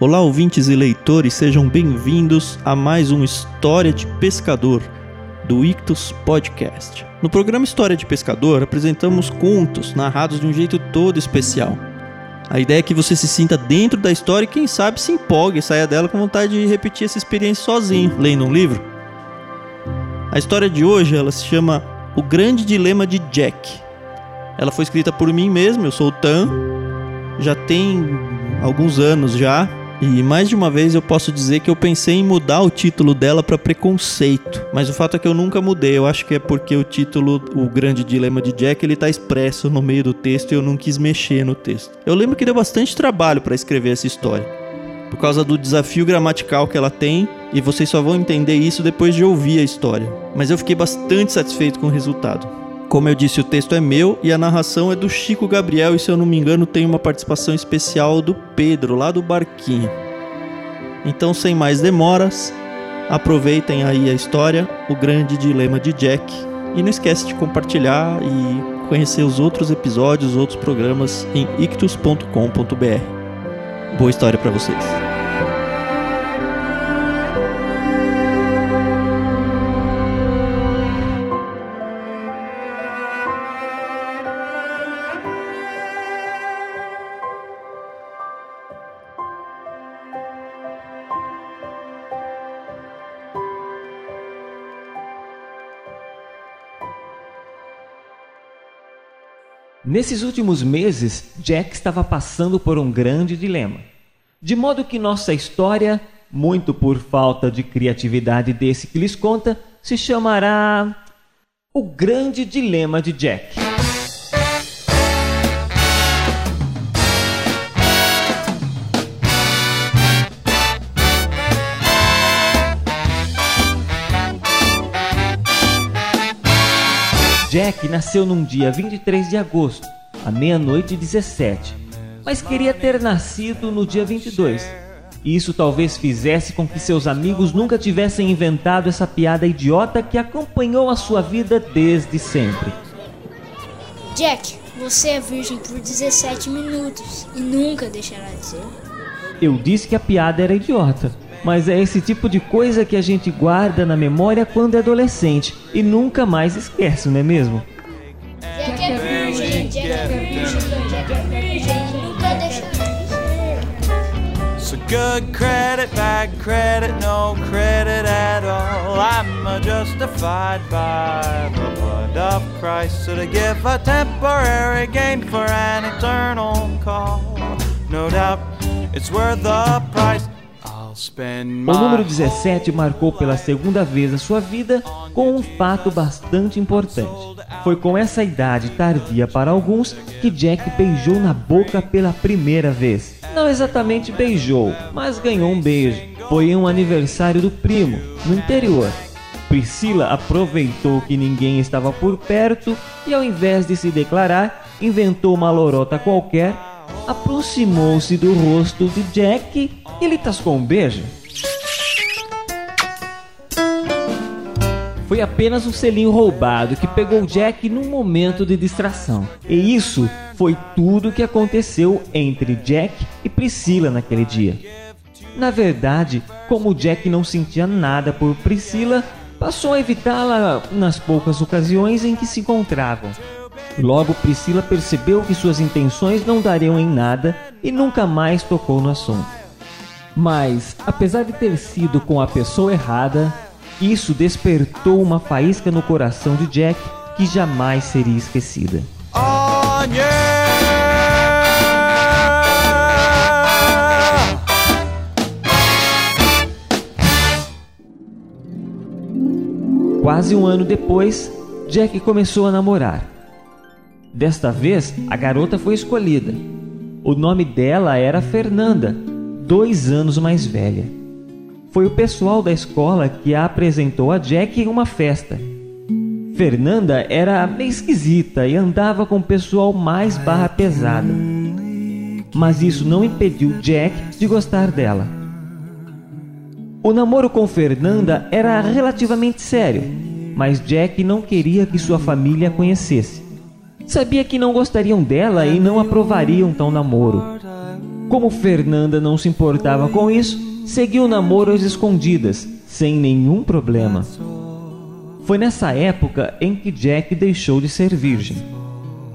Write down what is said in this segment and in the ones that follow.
Olá, ouvintes e leitores, sejam bem-vindos a mais um História de Pescador do Ictus Podcast. No programa História de Pescador, apresentamos contos narrados de um jeito todo especial. A ideia é que você se sinta dentro da história e, quem sabe, se empolgue e saia dela com vontade de repetir essa experiência sozinho, lendo um livro. A história de hoje ela se chama O Grande Dilema de Jack. Ela foi escrita por mim mesmo, eu sou o Tan, já tem alguns anos já, e mais de uma vez eu posso dizer que eu pensei em mudar o título dela para Preconceito, mas o fato é que eu nunca mudei. Eu acho que é porque o título, O Grande Dilema de Jack, ele tá expresso no meio do texto e eu não quis mexer no texto. Eu lembro que deu bastante trabalho para escrever essa história, por causa do desafio gramatical que ela tem, e vocês só vão entender isso depois de ouvir a história. Mas eu fiquei bastante satisfeito com o resultado. Como eu disse, o texto é meu e a narração é do Chico Gabriel, e se eu não me engano, tem uma participação especial do Pedro, lá do Barquinho. Então, sem mais demoras, aproveitem aí a história, o grande dilema de Jack, e não esquece de compartilhar e conhecer os outros episódios, outros programas em ictus.com.br. Boa história para vocês. Nesses últimos meses, Jack estava passando por um grande dilema. De modo que nossa história, muito por falta de criatividade desse que lhes conta, se chamará O Grande Dilema de Jack. Jack nasceu num dia 23 de agosto, à meia-noite e 17, mas queria ter nascido no dia 22. Isso talvez fizesse com que seus amigos nunca tivessem inventado essa piada idiota que acompanhou a sua vida desde sempre. Jack, você é virgem por 17 minutos e nunca deixará de ser. Eu disse que a piada era idiota, mas é esse tipo de coisa que a gente guarda na memória quando é adolescente e nunca mais esquece, não é mesmo? So good credit, bad credit, no credit at all. I'm justified by the blood of Christ. So to give a temporary gain for an eternal call. No doubt it's worth the price. O número 17 marcou pela segunda vez a sua vida com um fato bastante importante. Foi com essa idade tardia para alguns que Jack beijou na boca pela primeira vez. Não exatamente beijou, mas ganhou um beijo. Foi em um aniversário do primo, no interior. Priscila aproveitou que ninguém estava por perto e, ao invés de se declarar, inventou uma lorota qualquer, aproximou-se do rosto de Jack e lhe tascou um beijo. Foi apenas um selinho roubado que pegou Jack num momento de distração. E isso foi tudo que aconteceu entre Jack e Priscila naquele dia. Na verdade, como Jack não sentia nada por Priscila, passou a evitá-la nas poucas ocasiões em que se encontravam. Logo, Priscila percebeu que suas intenções não dariam em nada e nunca mais tocou no assunto. Mas, apesar de ter sido com a pessoa errada, isso despertou uma faísca no coração de Jack que jamais seria esquecida. on yeah. Quase um ano depois, Jack começou a namorar. Desta vez, a garota foi escolhida. O nome dela era Fernanda, dois anos mais velha. Foi o pessoal da escola que a apresentou a Jack em uma festa. Fernanda era meio esquisita e andava com o pessoal mais barra pesada. Mas isso não impediu Jack de gostar dela. O namoro com Fernanda era relativamente sério, mas Jack não queria que sua família a conhecesse. Sabia que não gostariam dela e não aprovariam tal namoro. Como Fernanda não se importava com isso, seguiu o namoro às escondidas, sem nenhum problema. Foi nessa época em que Jack deixou de ser virgem.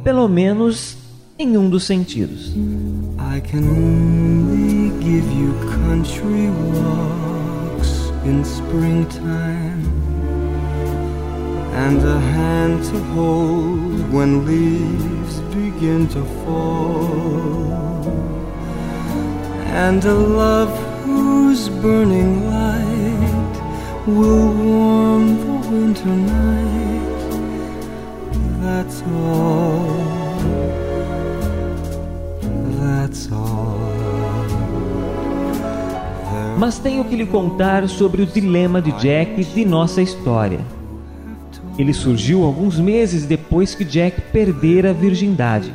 Pelo menos em um dos sentidos. I can only give you country walks in springtime and a hand to hold when leaves begin to fall and a love whose burning light will warm the winter night. That's all. Mas tenho que lhe contar sobre o dilema de Jack de nossa história. Ele surgiu alguns meses depois que Jack perdera a virgindade.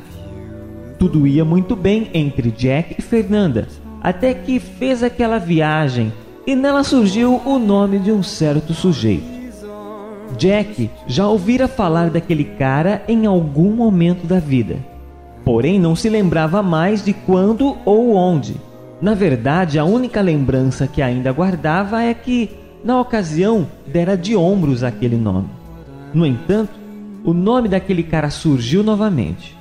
Tudo ia muito bem entre Jack e Fernanda, até que fez aquela viagem e nela surgiu o nome de um certo sujeito. Jack já ouvira falar daquele cara em algum momento da vida, porém não se lembrava mais de quando ou onde. Na verdade, a única lembrança que ainda guardava é que, na ocasião, dera de ombros aquele nome. No entanto, o nome daquele cara surgiu novamente.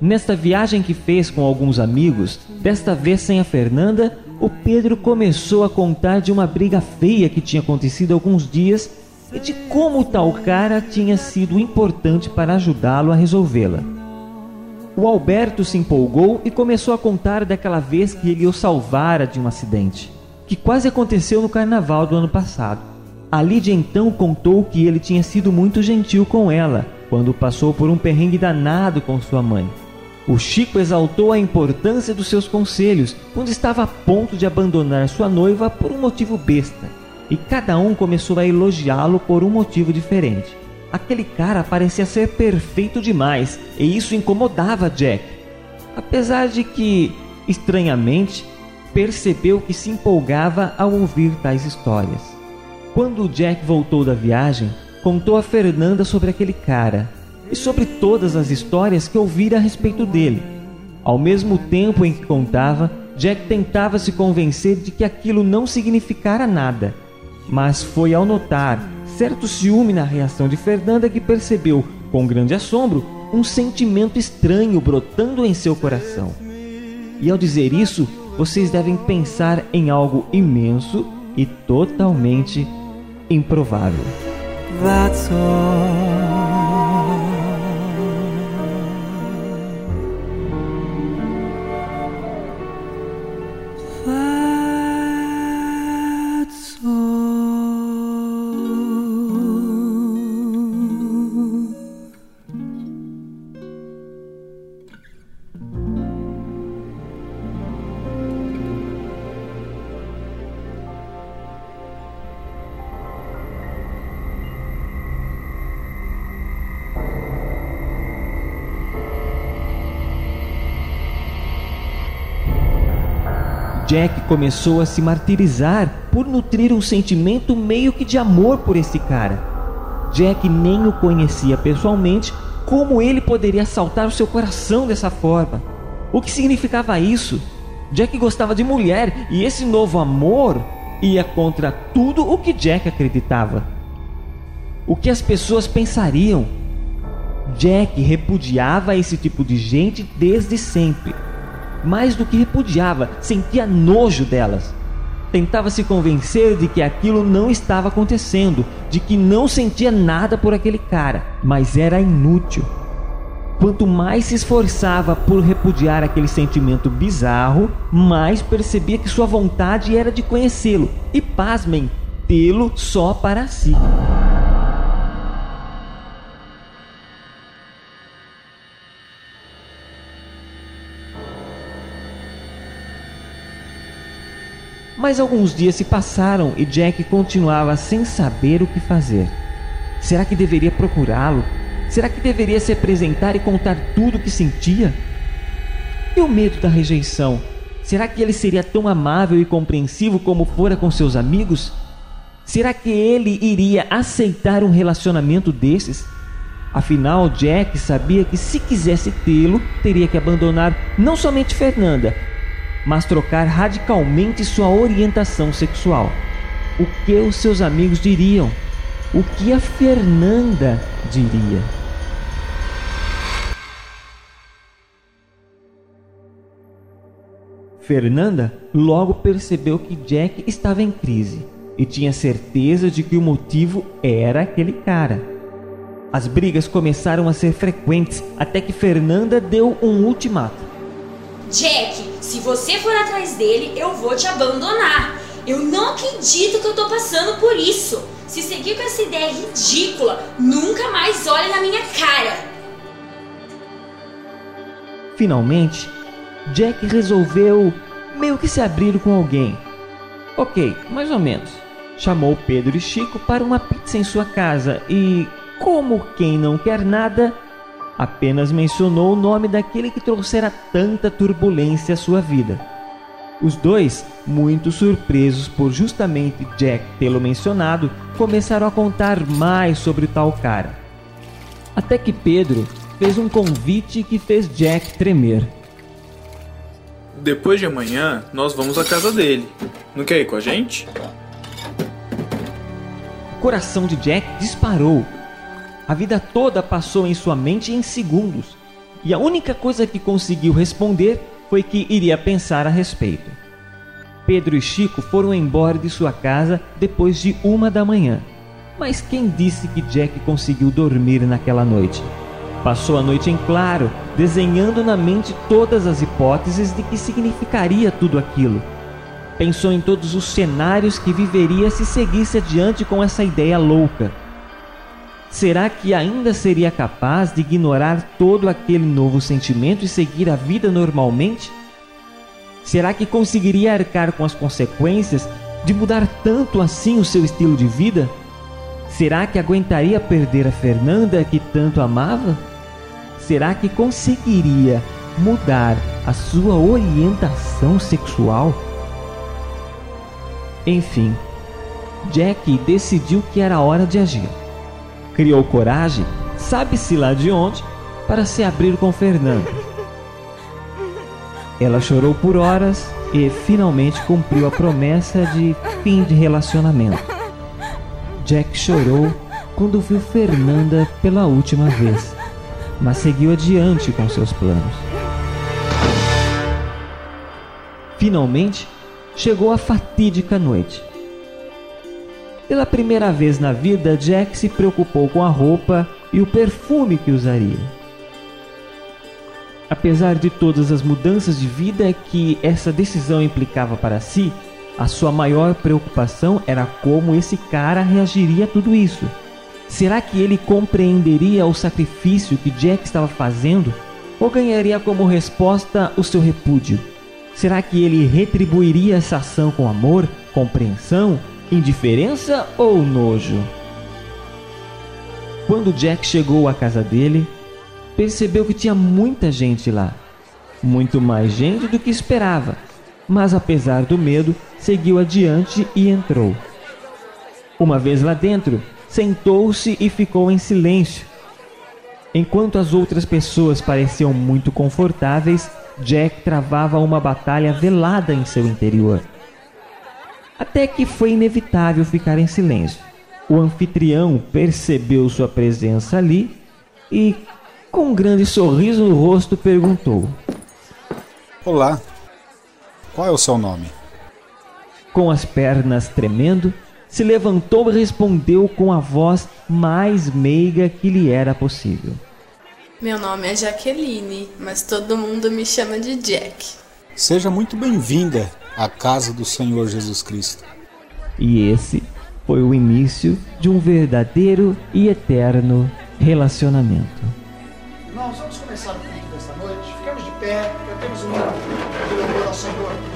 Nesta viagem que fez com alguns amigos, desta vez sem a Fernanda, o Pedro começou a contar de uma briga feia que tinha acontecido alguns dias e de como tal cara tinha sido importante para ajudá-lo a resolvê-la. O Alberto se empolgou e começou a contar daquela vez que ele o salvara de um acidente, que quase aconteceu no carnaval do ano passado. A Lídia então contou que ele tinha sido muito gentil com ela quando passou por um perrengue danado com sua mãe. O Chico exaltou a importância dos seus conselhos quando estava a ponto de abandonar sua noiva por um motivo besta, e cada um começou a elogiá-lo por um motivo diferente. Aquele cara parecia ser perfeito demais e isso incomodava Jack. Apesar de que, estranhamente, percebeu que se empolgava ao ouvir tais histórias. Quando Jack voltou da viagem, contou a Fernanda sobre aquele cara e sobre todas as histórias que ouvira a respeito dele. Ao mesmo tempo em que contava, Jack tentava se convencer de que aquilo não significara nada, mas foi ao notar certo ciúme na reação de Fernanda que percebeu, com grande assombro, um sentimento estranho brotando em seu coração. E ao dizer isso, vocês devem pensar em algo imenso e totalmente improvável. That's all. Jack começou a se martirizar por nutrir um sentimento meio que de amor por esse cara. Jack nem o conhecia pessoalmente, como ele poderia assaltar o seu coração dessa forma? O que significava isso? Jack gostava de mulher e esse novo amor ia contra tudo o que Jack acreditava. O que as pessoas pensariam? Jack repudiava esse tipo de gente desde sempre. Mais do que repudiava, sentia nojo delas. Tentava se convencer de que aquilo não estava acontecendo, de que não sentia nada por aquele cara, mas era inútil. Quanto mais se esforçava por repudiar aquele sentimento bizarro, mais percebia que sua vontade era de conhecê-lo e, pasmem, tê-lo só para si. Mas alguns dias se passaram e Jack continuava sem saber o que fazer. Será que deveria procurá-lo? Será que deveria se apresentar e contar tudo o que sentia? E o medo da rejeição? Será que ele seria tão amável e compreensivo como fora com seus amigos? Será que ele iria aceitar um relacionamento desses? Afinal, Jack sabia que se quisesse tê-lo, teria que abandonar não somente Fernanda, mas trocar radicalmente sua orientação sexual. O que os seus amigos diriam? O que a Fernanda diria? Fernanda logo percebeu que Jack estava em crise e tinha certeza de que o motivo era aquele cara. As brigas começaram a ser frequentes até que Fernanda deu um ultimato. Jack, se você for atrás dele, eu vou te abandonar. Eu não acredito que eu tô passando por isso. Se seguir com essa ideia ridícula, nunca mais olhe na minha cara. Finalmente, Jack resolveu meio que se abrir com alguém. Ok, mais ou menos. Chamou Pedro e Chico para uma pizza em sua casa e, como quem não quer nada, apenas mencionou o nome daquele que trouxera tanta turbulência à sua vida. Os dois, muito surpresos por justamente Jack tê-lo mencionado, começaram a contar mais sobre tal cara. Até que Pedro fez um convite que fez Jack tremer. Depois de amanhã, nós vamos à casa dele. Não quer ir com a gente? O coração de Jack disparou. A vida toda passou em sua mente em segundos, e a única coisa que conseguiu responder foi que iria pensar a respeito. Pedro e Chico foram embora de sua casa depois de uma da manhã. Mas quem disse que Jack conseguiu dormir naquela noite? Passou a noite em claro, desenhando na mente todas as hipóteses de que significaria tudo aquilo. Pensou em todos os cenários que viveria se seguisse adiante com essa ideia louca. Será que ainda seria capaz de ignorar todo aquele novo sentimento e seguir a vida normalmente? Será que conseguiria arcar com as consequências de mudar tanto assim o seu estilo de vida? Será que aguentaria perder a Fernanda que tanto amava? Será que conseguiria mudar a sua orientação sexual? Enfim, Jack decidiu que era hora de agir. Criou coragem, sabe-se lá de onde, para se abrir com Fernanda. Ela chorou por horas e finalmente cumpriu a promessa de fim de relacionamento. Jack chorou quando viu Fernanda pela última vez, mas seguiu adiante com seus planos. Finalmente, chegou a fatídica noite. Pela primeira vez na vida, Jack se preocupou com a roupa e o perfume que usaria. Apesar de todas as mudanças de vida que essa decisão implicava para si, a sua maior preocupação era como esse cara reagiria a tudo isso. Será que ele compreenderia o sacrifício que Jack estava fazendo ou ganharia como resposta o seu repúdio? Será que ele retribuiria essa ação com amor, compreensão, indiferença ou nojo? Quando Jack chegou à casa dele, percebeu que tinha muita gente lá. Muito mais gente do que esperava, mas apesar do medo, seguiu adiante e entrou. Uma vez lá dentro, sentou-se e ficou em silêncio. Enquanto as outras pessoas pareciam muito confortáveis, Jack travava uma batalha velada em seu interior. Até que foi inevitável ficar em silêncio. O anfitrião percebeu sua presença ali e, com um grande sorriso no rosto, perguntou: Olá, qual é o seu nome? Com as pernas tremendo, se levantou e respondeu com a voz mais meiga que lhe era possível. Meu nome é Jaqueline, mas todo mundo me chama de Jack. Seja muito bem-vinda à casa do Senhor Jesus Cristo. E esse foi o início de um verdadeiro e eterno relacionamento. Irmãos, vamos começar o culto desta noite. Ficamos de pé, cantemos um hino de